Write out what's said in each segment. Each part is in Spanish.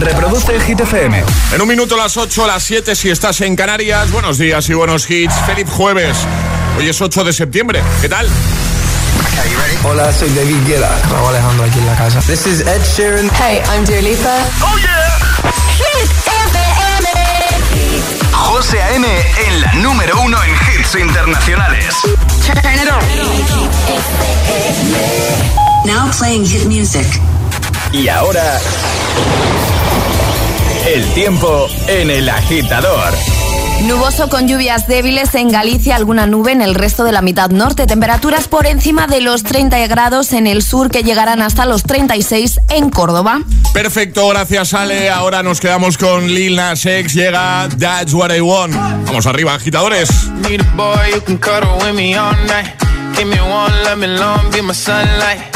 Reproduce Hit FM. En un minuto las 8, las 7 si estás en Canarias. Buenos días y buenos hits. Feliz jueves. Hoy es 8 de septiembre. ¿Qué tal? Hola, soy David Guetta. Raúl Alejandro aquí en la casa. This is Ed Sheeran. Hey, I'm Dua Lipa. ¡Oh, yeah! Hit FM. José A.M. en la número uno en hits internacionales. Turn it on. Now playing hit music. Y ahora... El tiempo en el agitador. Nuboso con lluvias débiles en Galicia, alguna nube en el resto de la mitad norte. Temperaturas por encima de los 30 grados en el sur que llegarán hasta los 36 en Córdoba. Perfecto, gracias Ale. Ahora nos quedamos con Lil Nas X. Llega That's What I Want. Vamos arriba, agitadores. Need a boy who can cuddle with me all night. Give me one, let me long, be my sunlight.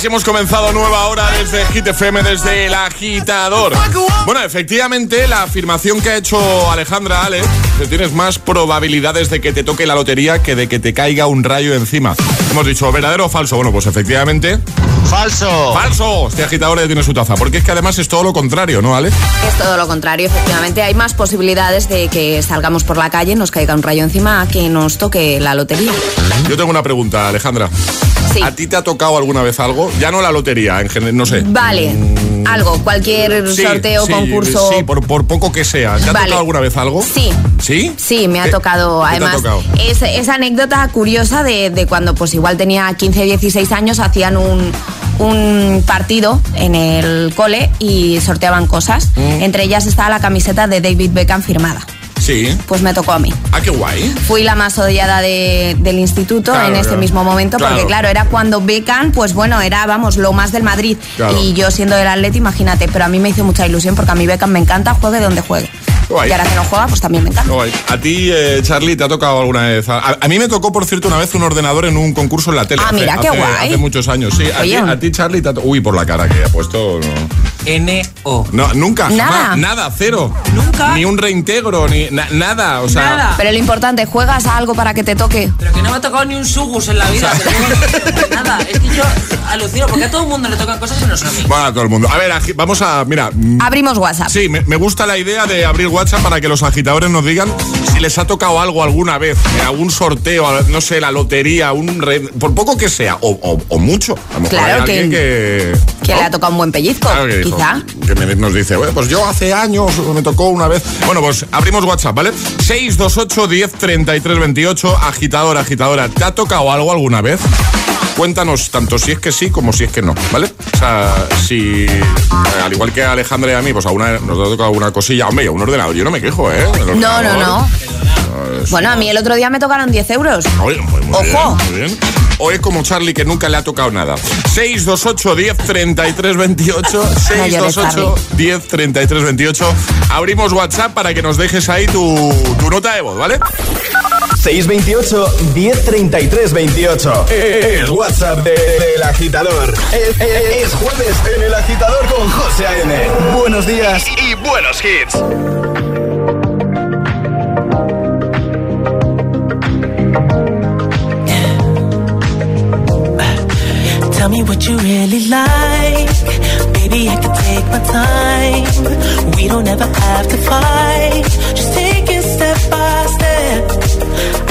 Así hemos comenzado nueva hora desde Hit FM, desde el agitador. Bueno, efectivamente, la afirmación que ha hecho Alejandra Ale, que tienes más probabilidades de que te toque la lotería que de que te caiga un rayo encima. Hemos dicho, ¿verdadero o falso? Bueno, pues efectivamente, ¡Falso! falso. Este agitador ya tiene su taza, porque es que además es todo lo contrario, ¿no, Ale? Es todo lo contrario, efectivamente. Hay más posibilidades de que salgamos por la calle, nos caiga un rayo encima, a que nos toque la lotería. Yo tengo una pregunta, Alejandra. Sí. ¿A ti te ha tocado alguna vez algo? Ya no la lotería, en general, no sé. Vale, algo, cualquier Sí, sorteo, sí, concurso. Sí, por, por poco que sea. ¿Te ha Vale. tocado alguna vez algo? Sí. ¿Sí? Sí, me ha ¿Qué- tocado. te ha Además, tocado? Es, esa anécdota curiosa de, de cuando pues igual tenía 15, 16 años, hacían un, un partido en el cole y sorteaban cosas. Mm. Entre ellas estaba la camiseta de David Beckham firmada. Sí. Pues me tocó a mí. Ah, qué guay. Fui la más odiada de- del instituto Claro, en ese claro. mismo momento, Claro. porque claro, era cuando Beckham, pues bueno, era, vamos, lo más del Madrid. Y yo siendo del Atleti, imagínate, pero a mí me hizo mucha ilusión porque a mí Beckham me encanta, juegue donde juegue. Guay. Y ahora que no juega, pues también me encanta. Guay. A ti, eh, Charlie, ¿te ha tocado alguna vez? A, a mí me tocó, por cierto, una vez un ordenador en un concurso en la tele. Ah, hace- mira, qué hace- guay. Hace muchos años, sí. A ti, Oye. a ti, Charlie, te ha to- Uy, por la cara que ha puesto. No, N-O. No, nunca, Nada. jamás, nada, cero. Nunca. Ni un reintegro, ni na- nada. O sea, Nada. Pero lo importante, ¿juegas a algo para que te toque? Pero que no me ha tocado ni un sugus en la vida. pero no- nada, es que yo alucino porque a todo el mundo le tocan cosas y no a mí. Bueno, a todo el mundo. A ver, vamos a. Mira. mm, Abrimos WhatsApp. Sí, me, me gusta la idea de abrir WhatsApp para que los agitadores nos digan si les ha tocado algo alguna vez, en algún sorteo, no sé, la lotería, un re- por poco que sea, o, o- o mucho. A lo mejor Claro hay alguien que. Que ¿no? le ha tocado un buen pellizco, Claro que que me- nos dice, bueno, pues yo hace años me tocó una vez. Bueno, pues abrimos WhatsApp, ¿vale? 628 10 33 28, agitador, agitadora. ¿Te ha tocado algo alguna vez? Cuéntanos tanto si es que sí como si es que no, ¿vale? O sea, si eh, al igual que a Alejandra y a mí, pues a una, nos ha tocado alguna cosilla, hombre, un ordenador, yo no me quejo, ¿eh? No, no, no. pues, Bueno, a mí el otro día me tocaron 10 euros. Oye, muy, muy Ojo. bien, muy bien. O es como Charlie que nunca le ha tocado nada. 628 10 33 28. 628 10 33 28. Abrimos WhatsApp para que nos dejes ahí tu, tu nota de voz, ¿vale? 628 1033 28. El WhatsApp de- del agitador. Es, es- es jueves en el agitador con José A.M. Buenos días y buenos hits. Tell me what you really like. Baby, I can take my time. We don't ever have to fight. Just take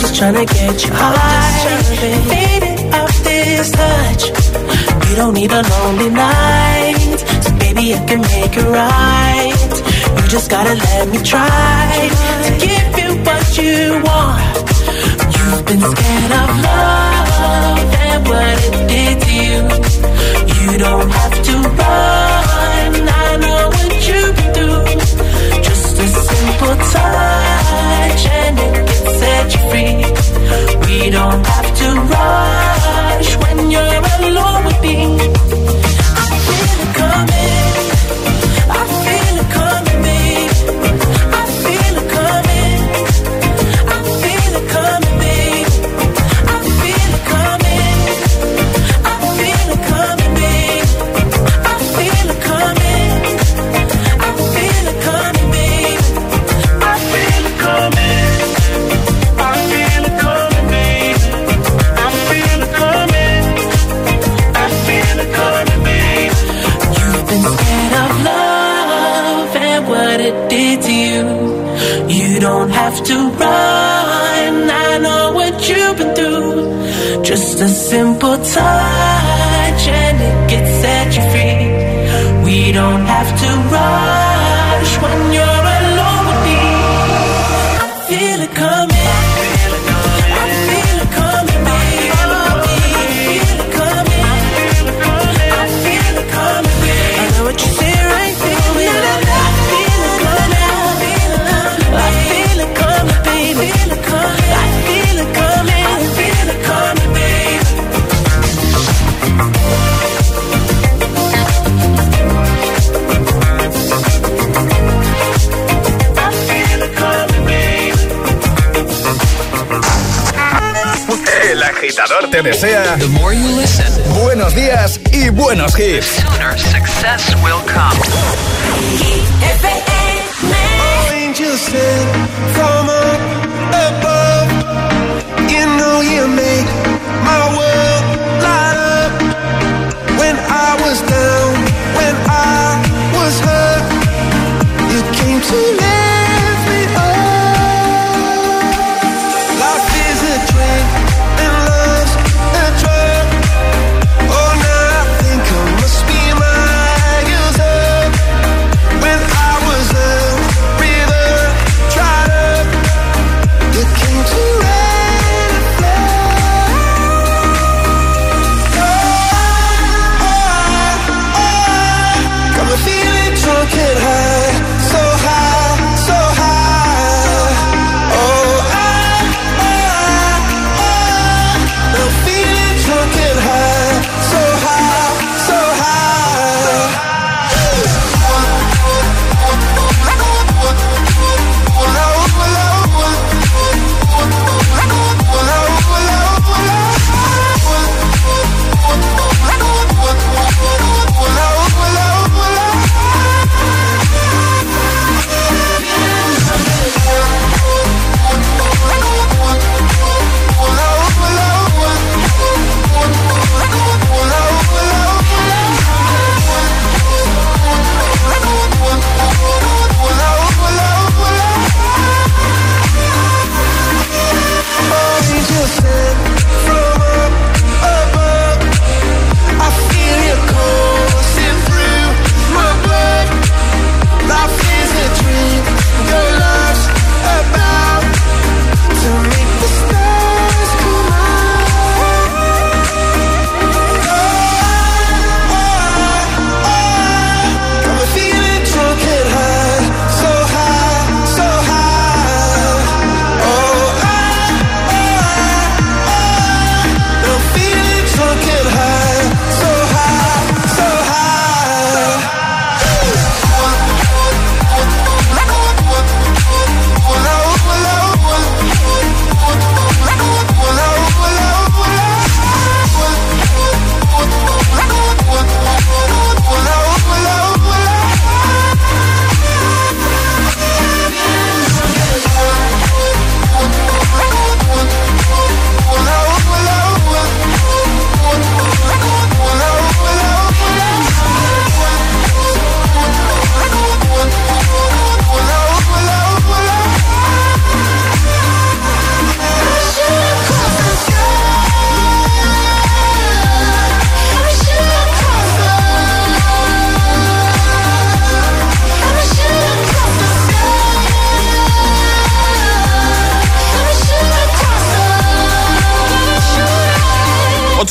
Just trying to get you high, faded off this touch. You don't need a lonely night, so baby, I can make it right. You just gotta let me try to give you what you want. You've been scared of love and what it did to you. You don't have to run. I know what you've been through. Just a simple touch and it can We don't have to rush when you're alone with me.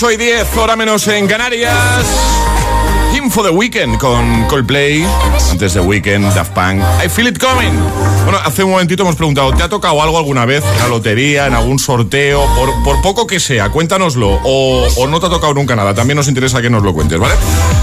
8 y 10, hora menos en Canarias. Info the Weekend con Coldplay. Antes de Weekend, Daft Punk. I feel it coming. Bueno, hace un momentito hemos preguntado, ¿te ha tocado algo alguna vez en la lotería, en algún sorteo? Por, por poco que sea, cuéntanoslo. O, o, no te ha tocado nunca nada. También nos interesa que nos lo cuentes, ¿vale?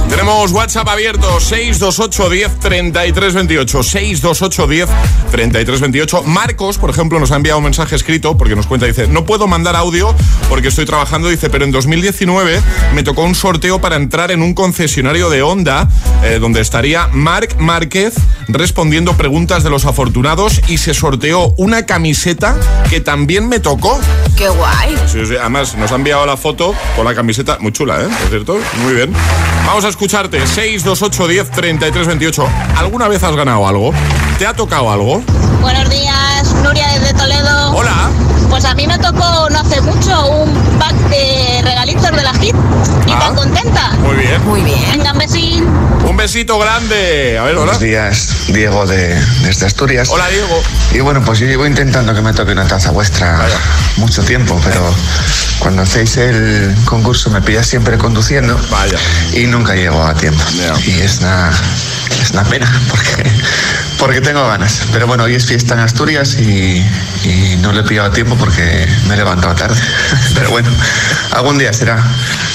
Tenemos WhatsApp abierto 628 10 33 28. 628 10 33 28. Marcos, por ejemplo, nos ha enviado un mensaje escrito porque nos cuenta, dice, no puedo mandar audio porque estoy trabajando, dice, pero en 2019 me tocó un sorteo para entrar en un concesionario de Onda, eh, donde estaría Marc Márquez respondiendo preguntas de los afortunados y se sorteó una camiseta que también me tocó. ¡Qué guay! Sí, sí, además, nos ha enviado la foto con la camiseta, muy chula, ¿eh? ¿Es cierto? Muy bien. Vamos a escucharte, 628 10 33 28. ¿Alguna vez has ganado algo? ¿Te ha tocado algo? Buenos días, Nuria desde Toledo. Hola. Pues a mí me tocó no hace mucho un pack de regalitos de la HIT y Ah. tan contenta. Muy bien. Muy bien. Venga, un besín. Un besito grande. A ver, hola. Buenos días, Diego de, desde Asturias. Hola, Diego. Y bueno, pues yo llevo intentando que me toque una taza vuestra Vaya. mucho tiempo, pero cuando hacéis el concurso me pillas siempre conduciendo Vaya. y nunca llego a tiempo. Y es una, es una pena porque, porque tengo ganas. Pero bueno, hoy es fiesta en Asturias y, y no le he pillado a tiempo porque me he levantado tarde. Pero bueno, algún día será.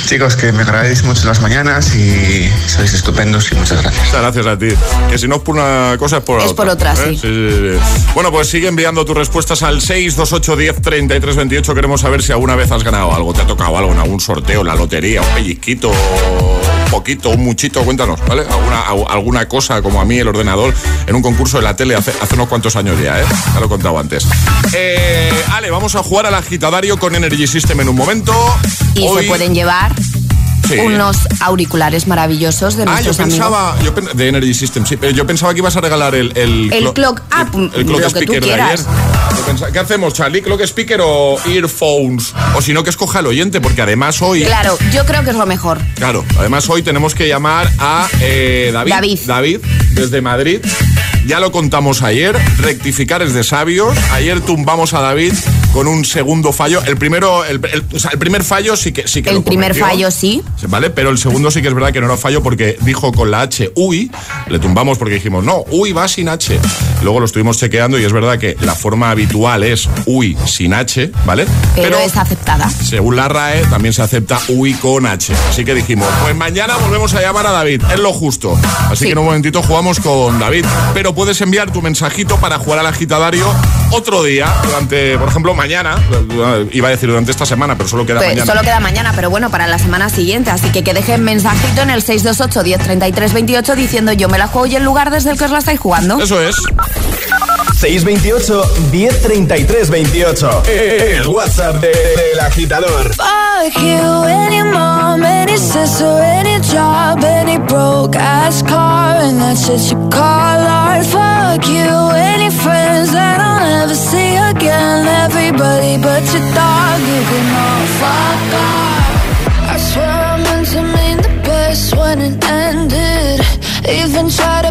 Chicos, que me agradecéis mucho las mañanas y sois estupendos y muchas gracias. Muchas gracias a ti. Que si no es por una cosa, es por Es otra. por otra, sí. sí, sí, sí. Bueno, pues sigue enviando tus respuestas al 628 10 33 28. Queremos saber si alguna vez has ganado algo, te ha tocado algo en algún sorteo, la lotería, un pellizquito, un poquito, un muchito. Cuéntanos, ¿vale? Alguna, alguna cosa como a mí, el ordenador, en un concurso de la tele hace, hace unos cuantos años ya, ¿eh? Ya lo he contado antes. Eh, Ale, vamos a jugar al agitadario con Energy System en un momento. Y Hoy- se pueden llevar Sí. unos auriculares maravillosos de Ah, yo nuestros amigos. pensaba, yo pen- de Energy System, sí, pero yo pensaba que ibas a regalar el el, El clo- clock up, el, el clock lo que tú speaker de ayer. quieras. Pensaba- ¿Qué hacemos, Charlie? ¿Clock speaker o earphones? O si no, que escoja el oyente, porque además hoy, Claro, yo creo que es lo mejor. claro, además hoy tenemos que llamar a eh, David, David. David, desde Madrid. Ya lo contamos ayer, rectificar es de sabios. Ayer tumbamos a David con un segundo fallo. El primero, el, el- o sea, el primer fallo sí que sí que El lo primer fallo sí. ¿Vale? Pero el segundo sí que es verdad que no era fallo porque dijo con la H uy, le tumbamos porque dijimos, no, uy va sin H. Luego lo estuvimos chequeando y es verdad que la forma habitual es uy sin H, ¿vale? Pero, es aceptada. según la RAE también se acepta uy con H. Así que dijimos, pues mañana volvemos a llamar a David, es lo justo. Así Sí. que en un momentito jugamos con David. Pero puedes enviar tu mensajito para jugar al agitadario otro día, durante, por ejemplo, mañana. Iba a decir durante esta semana, pero solo queda Pues mañana. solo queda mañana, pero bueno, para la semana siguiente. Así que que dejen mensajito en el 628 1033 28 diciendo yo me la juego y el lugar desde el que os la estáis jugando. Eso es. 628 1033 28. El WhatsApp de- del agitador. Fuck you, any mom, any sister, any job, any broke ass car, and that's shit you call art. Fuck you, any friends that I'll never see again. Everybody but your dog, you can all fuck off. I swear I meant to mean the best when it ended. Even tried to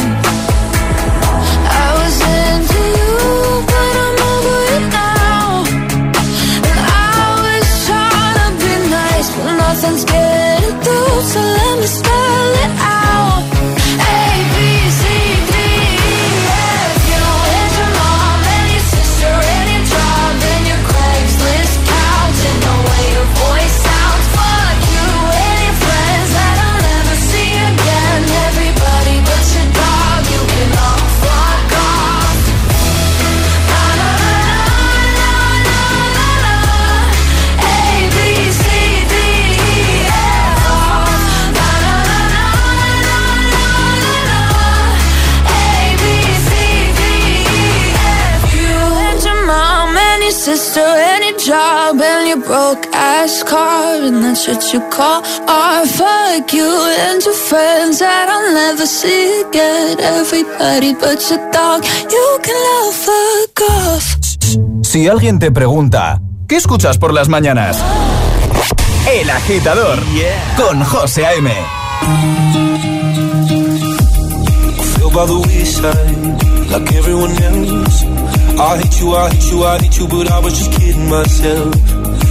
broke ass car and that's what you call art. Fuck you and your friends that I'll never see again. Everybody but your dog, you can love fuck off. Si alguien te pregunta, ¿qué escuchas por las mañanas? El agitador con José A.M. fell by the wayside like everyone else. I hate you, I hate you, I hate you, but I was just kidding myself.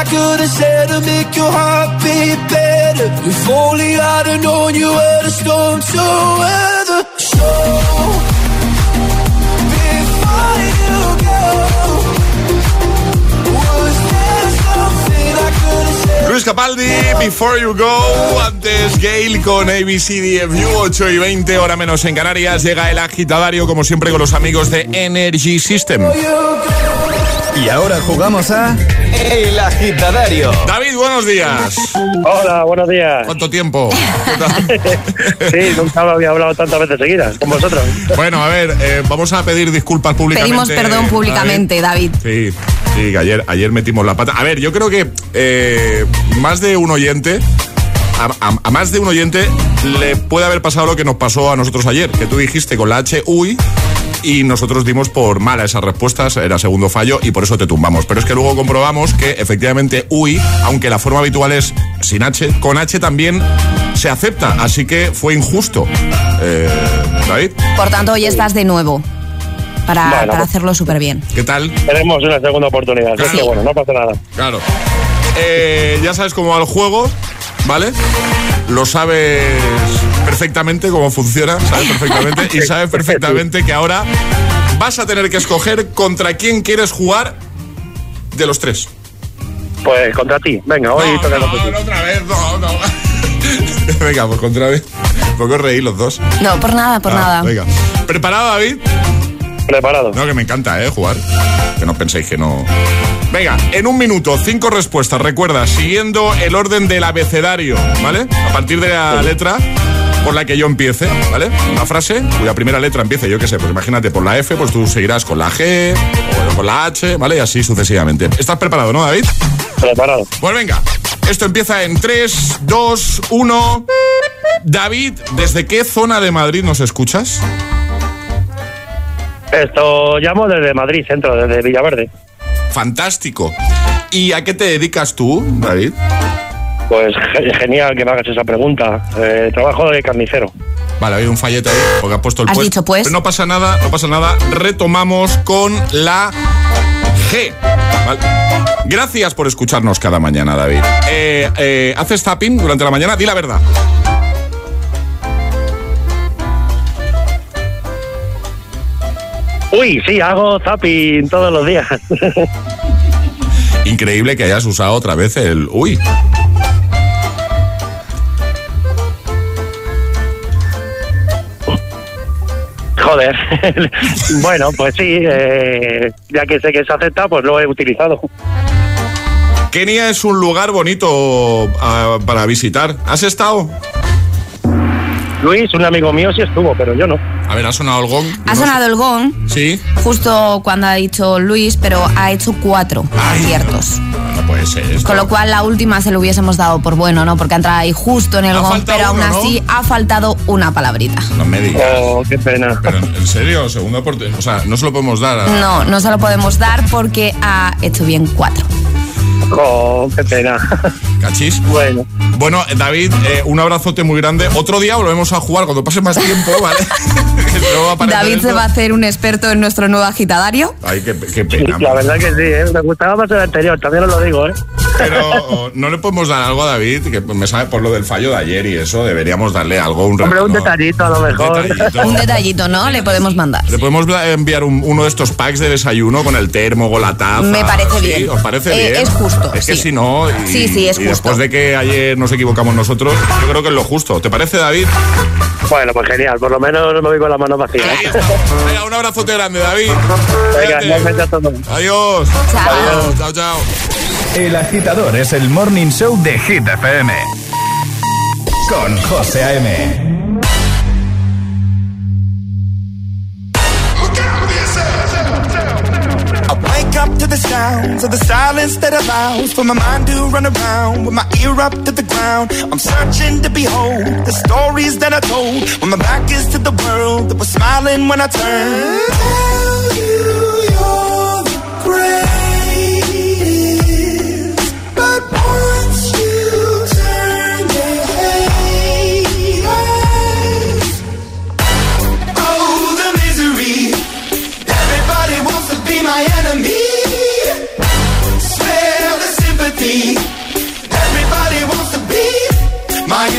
I could have said to make your heart beat better? If only I'd have known you were the storm to weather. So, before you go, was there something I could have said? Luis Capaldi, Before You Go, antes Gail con ABCDFU, 8 y 20, hora menos en Canarias, llega el agitadario como siempre con los amigos de Energy System. Y ahora jugamos a El agitadario. David, buenos días. Hola, buenos días. ¿Cuánto tiempo? Sí, nunca había hablado tantas veces seguidas con vosotros. Bueno, a ver, eh, vamos a pedir disculpas públicamente. Pedimos perdón públicamente, David. Sí, sí, que ayer, ayer metimos la pata. A ver, yo creo que eh, más de un oyente, a, a- a más de un oyente le puede haber pasado lo que nos pasó a nosotros ayer, que tú dijiste con la H, uy, y nosotros dimos por mala esas respuestas, era segundo fallo y por eso te tumbamos. Pero es que luego comprobamos que efectivamente uy, aunque la forma habitual es sin H, con H también se acepta, así que fue injusto. Eh, David, Por tanto, hoy estás de nuevo. Para, Bueno, para pues- hacerlo súper bien. ¿qué tal? Tenemos una segunda oportunidad, así Claro. que bueno, no pasa nada. Claro. eh, ya sabes cómo va el juego, ¿vale? Lo sabes perfectamente cómo funciona, sabes perfectamente y sabes perfectamente que ahora vas a tener que escoger contra quién quieres jugar de los tres. Pues contra ti. Venga, hoy No, toca no, contra ti. no, otra vez, no, no. Venga, pues contra mí. Poco reír los dos. No, por nada, por Ah, nada. Venga. ¿Preparado, David? Preparado. No, que me encanta, ¿eh? Jugar. Que no penséis que no. Venga, en un minuto, cinco respuestas. Recuerda, siguiendo el orden del abecedario, ¿vale? A partir de la letra por la que yo empiece, ¿vale? Una frase cuya primera letra empiece, yo qué sé, pues imagínate por la F, pues tú seguirás con la G o con la H, ¿vale? Y así sucesivamente. ¿Estás preparado, no, David? Preparado. Pues venga, esto empieza en 3, 2, 1. David, ¿desde qué zona de Madrid nos escuchas? Esto llamo desde Madrid, centro, desde Villaverde. Fantástico. ¿Y a qué te dedicas tú, David? Pues ge- genial que me hagas esa pregunta. Eh, trabajo de carnicero. Vale, ha habido un fallete ahí porque ha puesto el ¿Has pues. dicho pues? Pero no pasa nada, no pasa nada. Retomamos con la G. Vale. Gracias por escucharnos cada mañana, David. Eh, eh, ¿Haces tapping durante la mañana? Di la verdad. Uy, sí, hago zapping todos los días. Increíble que hayas usado otra vez el uy. Joder. bueno, pues sí, eh, ya que sé que se acepta, pues lo he utilizado. Kenia es un lugar bonito ah, para visitar. ¿Has estado? Luis, un amigo mío, sí estuvo, pero yo no. A ver, ha sonado el gong. Ha No sonado el gong Sí. justo cuando ha dicho Luis, pero ha hecho cuatro aciertos. No puede ser esto. Con lo cual la última se lo hubiésemos dado por bueno, ¿no? Porque ha entrado ahí justo en el Ha gong, pero aún uno, ¿no? así ha faltado una palabrita. No me digas. Oh, qué pena. Pero en serio, segundo aporte. O sea, no se lo podemos dar. a- No, no se lo podemos dar porque ha hecho bien cuatro. Oh, qué pena. ¿Cachis? Bueno. Bueno, David, eh, un abrazote muy grande. Otro día volvemos a jugar cuando pase más tiempo, ¿vale? David se va a hacer un experto en nuestro nuevo agitadario. Ay, qué, qué pena. La verdad que sí, ¿eh? me gustaba más el anterior, también os lo digo, ¿eh? Pero no le podemos dar algo a David, que me sabe por lo del fallo de ayer y eso, deberíamos darle algo, un Hombre, un detallito a lo mejor. detallito. Un detallito, ¿no? Le podemos mandar. Le podemos enviar un- uno de estos packs de desayuno con el termo, con la taza. Me parece ¿Sí? bien. ¿Os parece Eh, bien? es justo, Es que sí. si no. Y, Sí, sí, es y justo. después de que ayer nos equivocamos nosotros, yo creo que es lo justo. ¿Te parece, David? Bueno, pues genial, por lo menos no me voy con las manos vacías. Estamos. Venga, un abrazote grande, David. Venga, a todos. Adiós. Chao. Adiós. Chao, chao. El agitador es el morning show de Hit FM. Con José A.M. To the sounds of the silence that allows for my mind to run around with my ear up to the ground. I'm searching to behold the stories that I told when my back is to the world that was smiling when I turned. Tell you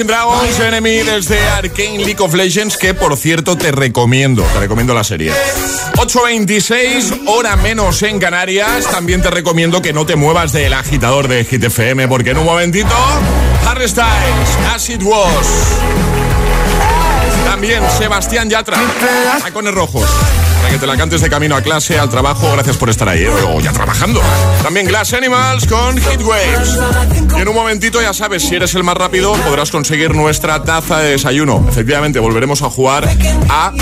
Imagine Dragons Enemy desde Arcane League of Legends, que por cierto te recomiendo, te recomiendo la serie. 8.26, hora menos en Canarias. También te recomiendo que no te muevas del agitador de Hit FM, porque en un momentito, Harry Styles, As It Was. También Sebastián Yatra, tacones rojos que te la cantes de camino a clase, al trabajo. Gracias por estar ahí, ¿eh? o ya trabajando. También Glass Animals con Heat Waves. Y en un momentito, ya sabes, si eres el más rápido, podrás conseguir nuestra taza de desayuno. Efectivamente, volveremos a jugar a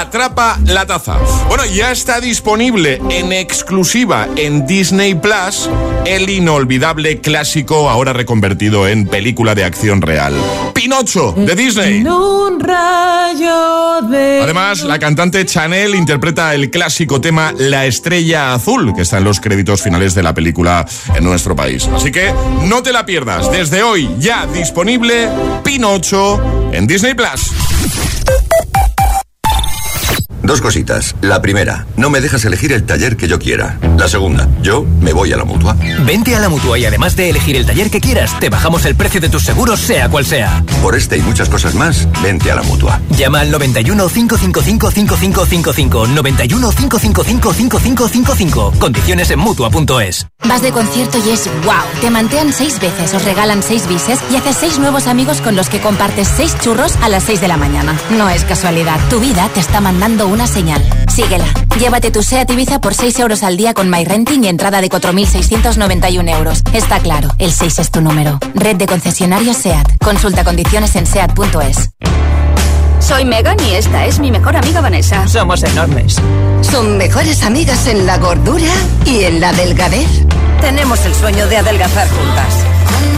Atrapa la taza. Bueno, ya está disponible en exclusiva en Disney Plus el inolvidable clásico ahora reconvertido en película de acción real. Pinocho de Disney. Además, la cantante Chanel interpreta el clásico tema La Estrella Azul, que está en los créditos finales de la película en nuestro país. Así que no te la pierdas. Desde hoy ya disponible Pinocho en Disney Plus. Dos cositas. La primera, no me dejas elegir el taller que yo quiera. La segunda, yo me voy a la mutua. Vente a la mutua y además de elegir el taller que quieras, te bajamos el precio de tus seguros, sea cual sea. Por este y muchas cosas más, vente a la mutua. Llama al 91 555 5555. 91 555 5555. Condiciones en mutua.es. Vas de concierto y es wow. Te mantean seis veces, os regalan seis bises y haces seis nuevos amigos con los que compartes seis churros a las 6 de la mañana. No es casualidad. Tu vida te está mandando una señal. Síguela. Llévate tu SEAT Ibiza por 6 euros al día con MyRenting y entrada de 4.691 euros. Está claro, el 6 es tu número. Red de concesionarios SEAT. Consulta condiciones en SEAT.es. Soy Megan y esta es mi mejor amiga Vanessa. Somos enormes. Son mejores amigas en la gordura y en la delgadez. Tenemos el sueño de adelgazar juntas.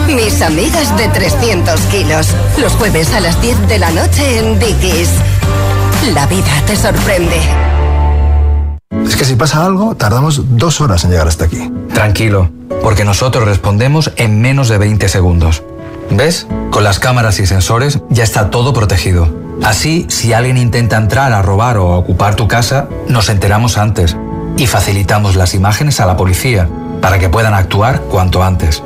Mis amigas de 300 kilos. Los jueves a las 10 de la noche en Dickies. La vida te sorprende. Es que si pasa algo, tardamos dos horas en llegar hasta aquí. Tranquilo, porque nosotros respondemos en menos de 20 segundos. ¿Ves? Con las cámaras y sensores ya está todo protegido. Así, si alguien intenta entrar a robar o a ocupar tu casa, nos enteramos antes y facilitamos las imágenes a la policía para que puedan actuar cuanto antes.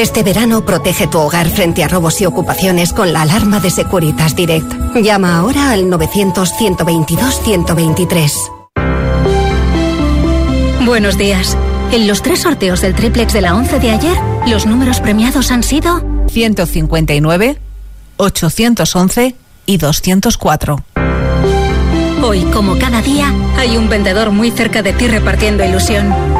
Este verano protege tu hogar frente a robos y ocupaciones con la alarma de Securitas Direct. Llama ahora al 900-122-123. Buenos días. En los tres sorteos del triplex de la 11 de ayer, los números premiados han sido 159, 811 y 204. Hoy, como cada día, hay un vendedor muy cerca de ti repartiendo ilusión.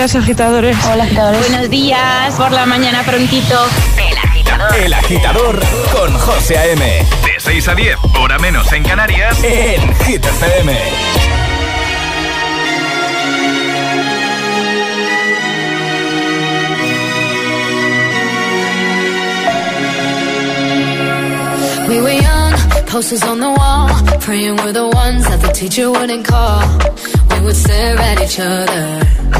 agitadores. Hola. Buenos días, por la mañana prontito. El agitador. El agitador con José A.M. De 6 a 10, hora menos en Canarias, en Hit FM. We would stare at each other.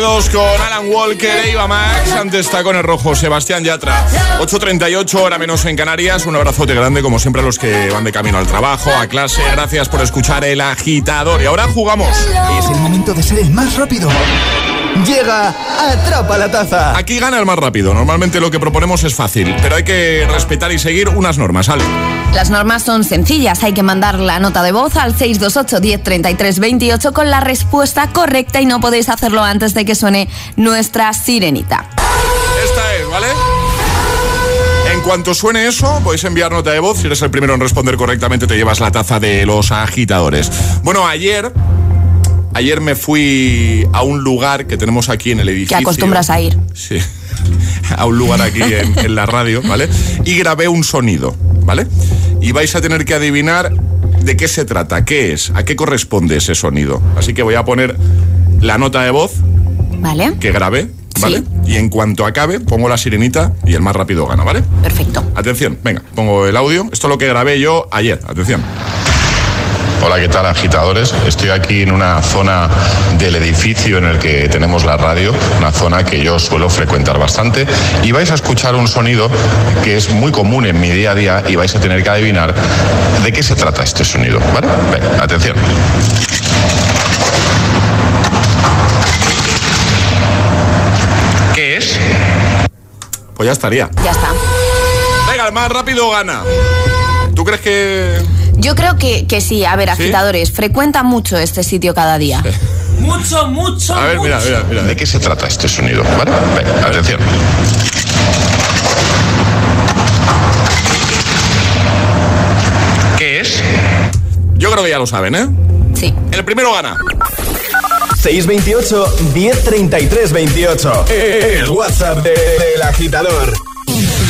con Alan Walker e Iba Max. Antes está con el rojo Sebastián Yatra. 8.38, hora menos en Canarias. Un abrazote grande, como siempre, a los que van de camino al trabajo, a clase. Gracias por escuchar El Agitador. Y ahora jugamos. Es el momento de ser el más rápido Llega Atrapa la Taza. Aquí gana el más rápido. Normalmente lo que proponemos es fácil, pero hay que respetar y seguir unas normas, ¿vale? Las normas son sencillas. Hay que mandar la nota de voz al 628 10 33 28 con la respuesta correcta y no podéis hacerlo antes de que suene nuestra sirenita. Esta es, ¿vale? En cuanto suene eso, podéis enviar nota de voz. Si eres el primero en responder correctamente, te llevas la taza de los agitadores. Bueno, ayer. Ayer me fui a un lugar que tenemos aquí en el edificio. Que acostumbras a ir. Sí. A un lugar aquí en, en la radio, ¿vale? Y grabé un sonido, ¿vale? Y vais a tener que adivinar de qué se trata, qué es, a qué corresponde ese sonido. Así que voy a poner la nota de voz ¿Vale? que grabé, ¿vale? Y en cuanto acabe, pongo la sirenita y el más rápido gana, ¿vale? Perfecto. Atención, venga, pongo el audio. Esto es lo que grabé yo ayer, atención. Hola, ¿qué tal agitadores? Estoy aquí en una zona del edificio en el que tenemos la radio, una zona que yo suelo frecuentar bastante y vais a escuchar un sonido que es muy común en mi día a día y vais a tener que adivinar de qué se trata este sonido, ¿vale? Venga, atención. ¿Qué es? Pues ya estaría. Ya está. Venga, el más rápido gana. ¿Tú crees que...? Yo creo que, que sí. A ver, ¿Sí? agitadores, frecuenta mucho este sitio cada día. Mucho, mucho. A ver, mira, mira, mira. ¿De qué se trata este sonido? ¿Vale? Venga, atención. ¿Qué es? Yo creo que ya lo saben, ¿eh? Sí. El primero gana. 628 1033 28. El WhatsApp de- del agitador.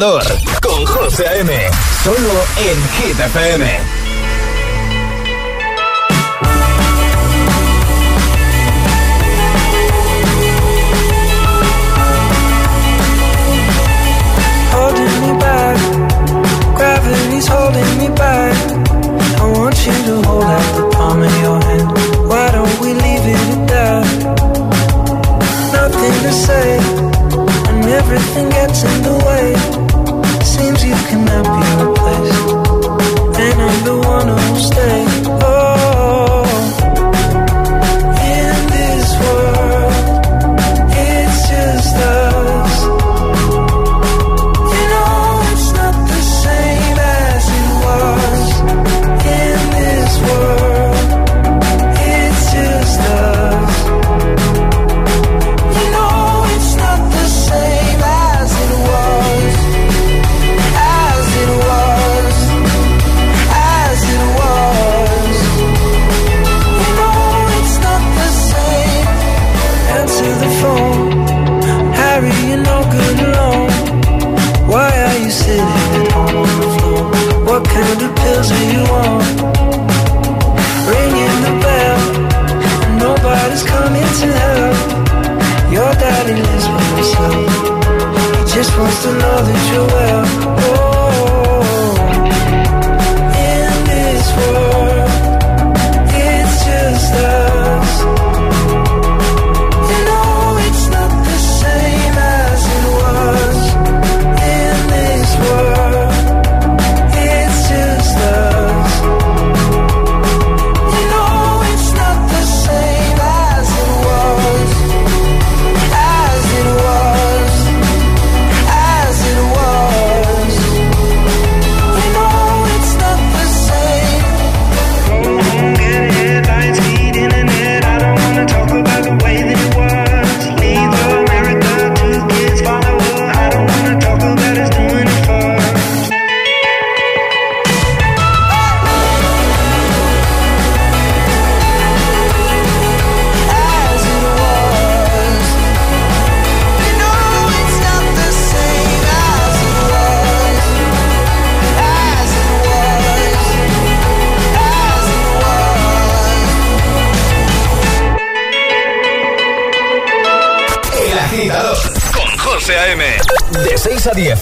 Agitador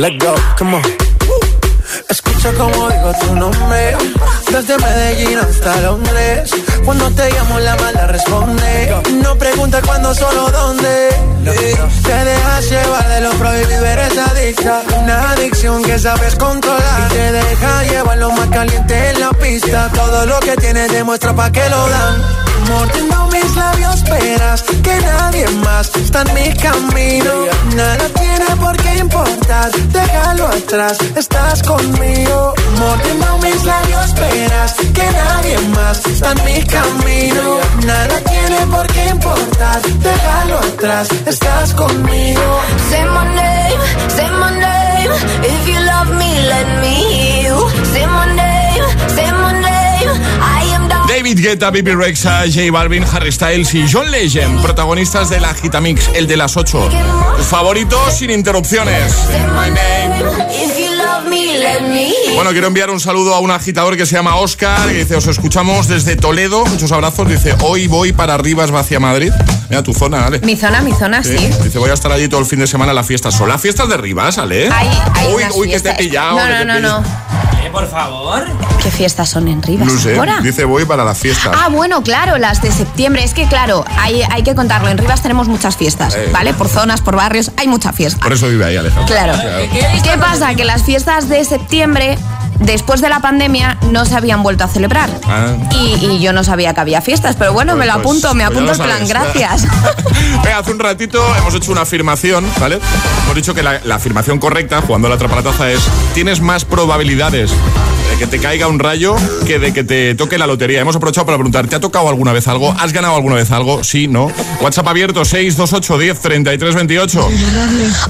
Let go, come on. Escucha como digo tu nombre. Desde Medellín hasta Londres. Cuando te llamo la mala responde. No pregunta cuándo, solo dónde. Te dejas llevar de lo prohibido, eres adicta. Una adicción que sabes controlar. Y te deja llevar lo más caliente en la pista. Todo lo que tienes demuestra pa' que lo dan. Mordiendo mis labios, esperas que nadie más está en mi camino. Nada tiene por qué importar, déjalo atrás, estás conmigo. Mordiendo mis labios, esperas que nadie más está en mi camino. Nada tiene por qué importar, déjalo atrás, estás conmigo. Say my name, say my name. If you love me, let me hear you. Say my name, say my name. I am. David Guetta, Bibi Rexa, J Balvin, Harry Styles y John Legend, protagonistas de la Gitamix, el de las 8. Tus favoritos sin interrupciones. My name. Bueno, quiero enviar un saludo a un agitador que se llama Oscar, que dice, os escuchamos desde Toledo, muchos abrazos, dice, hoy voy para Rivas hacia Madrid. Mira tu zona, Ale. Mi zona, mi zona, sí. Dice, voy a estar allí todo el fin de semana las fiestas. ¿Son las fiestas de Rivas, Ale? Hay, hay uy, uy, que te he fiestas- pillado. No, no, no, no. Por favor. ¿Qué fiestas son en Rivas No sé, ahora? dice, voy para las fiestas. Ah, bueno, claro, las de septiembre. Es que, claro, hay, hay que contarlo. En Rivas tenemos muchas fiestas, Eh. ¿vale? Por zonas, por barrios, hay mucha fiesta. Por eso vive ahí, Alejandro. Claro. ¿Qué pasa? Que las fiestas de septiembre, después de la pandemia, no se habían vuelto a celebrar. Ah. Y, y yo no sabía que había fiestas, pero bueno, me lo Pues- apunto, me pues apunto lo el plan, sabes. gracias. Venga, hace un ratito hemos hecho una afirmación, ¿vale? Hemos dicho que la, la afirmación correcta, jugando a la trapalataza, es tienes más probabilidades de que te caiga un rayo que de que te toque la lotería. Hemos aprovechado para preguntar, ¿te ha tocado alguna vez algo? ¿Has ganado alguna vez algo? Sí, ¿no? WhatsApp abierto 628 10 33 28.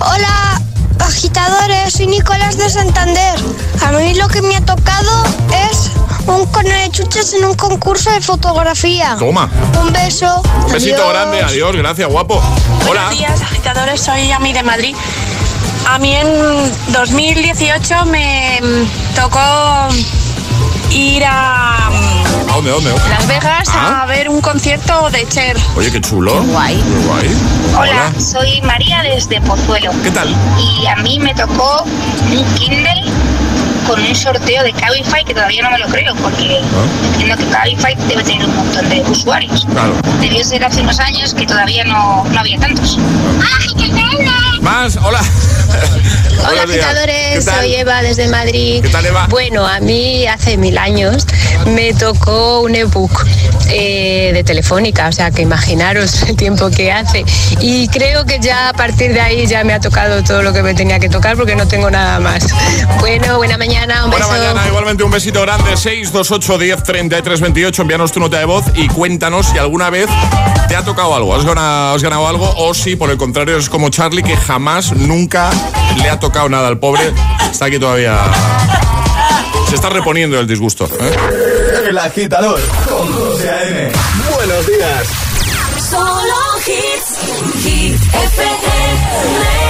Hola, agitadores, soy Nicolás de Santander. A mí lo que me ha tocado es un cono de chuches en un concurso de fotografía. Toma. Un beso. Un besito Adiós. grande, adiós, gracias, guapo. Hola. Buenos días, agitadores. Soy Ami de Madrid. A mí en 2018 me tocó ir ¿A dónde, dónde? dónde? Las Vegas Ah. a ver un concierto de Cher. Oye, qué chulo. Qué guay. Qué guay. Hola, soy María desde Pozuelo. ¿Qué tal? Y a mí me tocó un Kindle con un sorteo de Cabify que todavía no me lo creo porque entiendo que Cabify debe tener un montón de usuarios. Claro. Debió ser hace unos años que todavía no, no había tantos. Más, hola. Hola agitadores, soy Eva desde Madrid. ¿Qué tal, Eva? Bueno, a mí hace mil años me tocó un ebook eh, de Telefónica, o sea que imaginaros el tiempo que hace. Y creo que ya a partir de ahí ya me ha tocado todo lo que me tenía que tocar porque no tengo nada más. Bueno, buena mañana, un Buena beso. mañana, igualmente un besito grande. 628 10 33 28. Envíanos tu nota de voz y cuéntanos si alguna vez te ha tocado algo. ¿Has ganado, has ganado algo? O si, por el contrario, es como Charlie, que jamás, nunca le ha tocado nada al pobre. Está aquí todavía. Se está reponiendo el disgusto. ¿eh? El agitador con José A.M. Buenos días. Solo hits, Hit FM.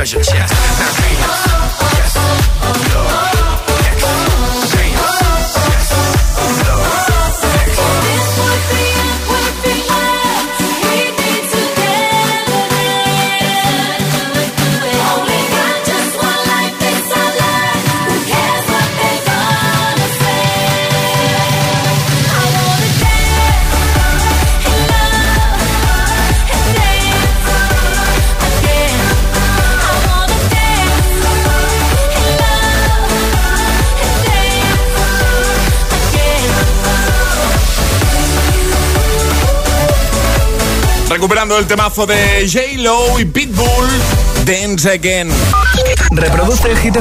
开始 temazo de J-Lo y Pitbull, Dance Again. Reproduce el Hit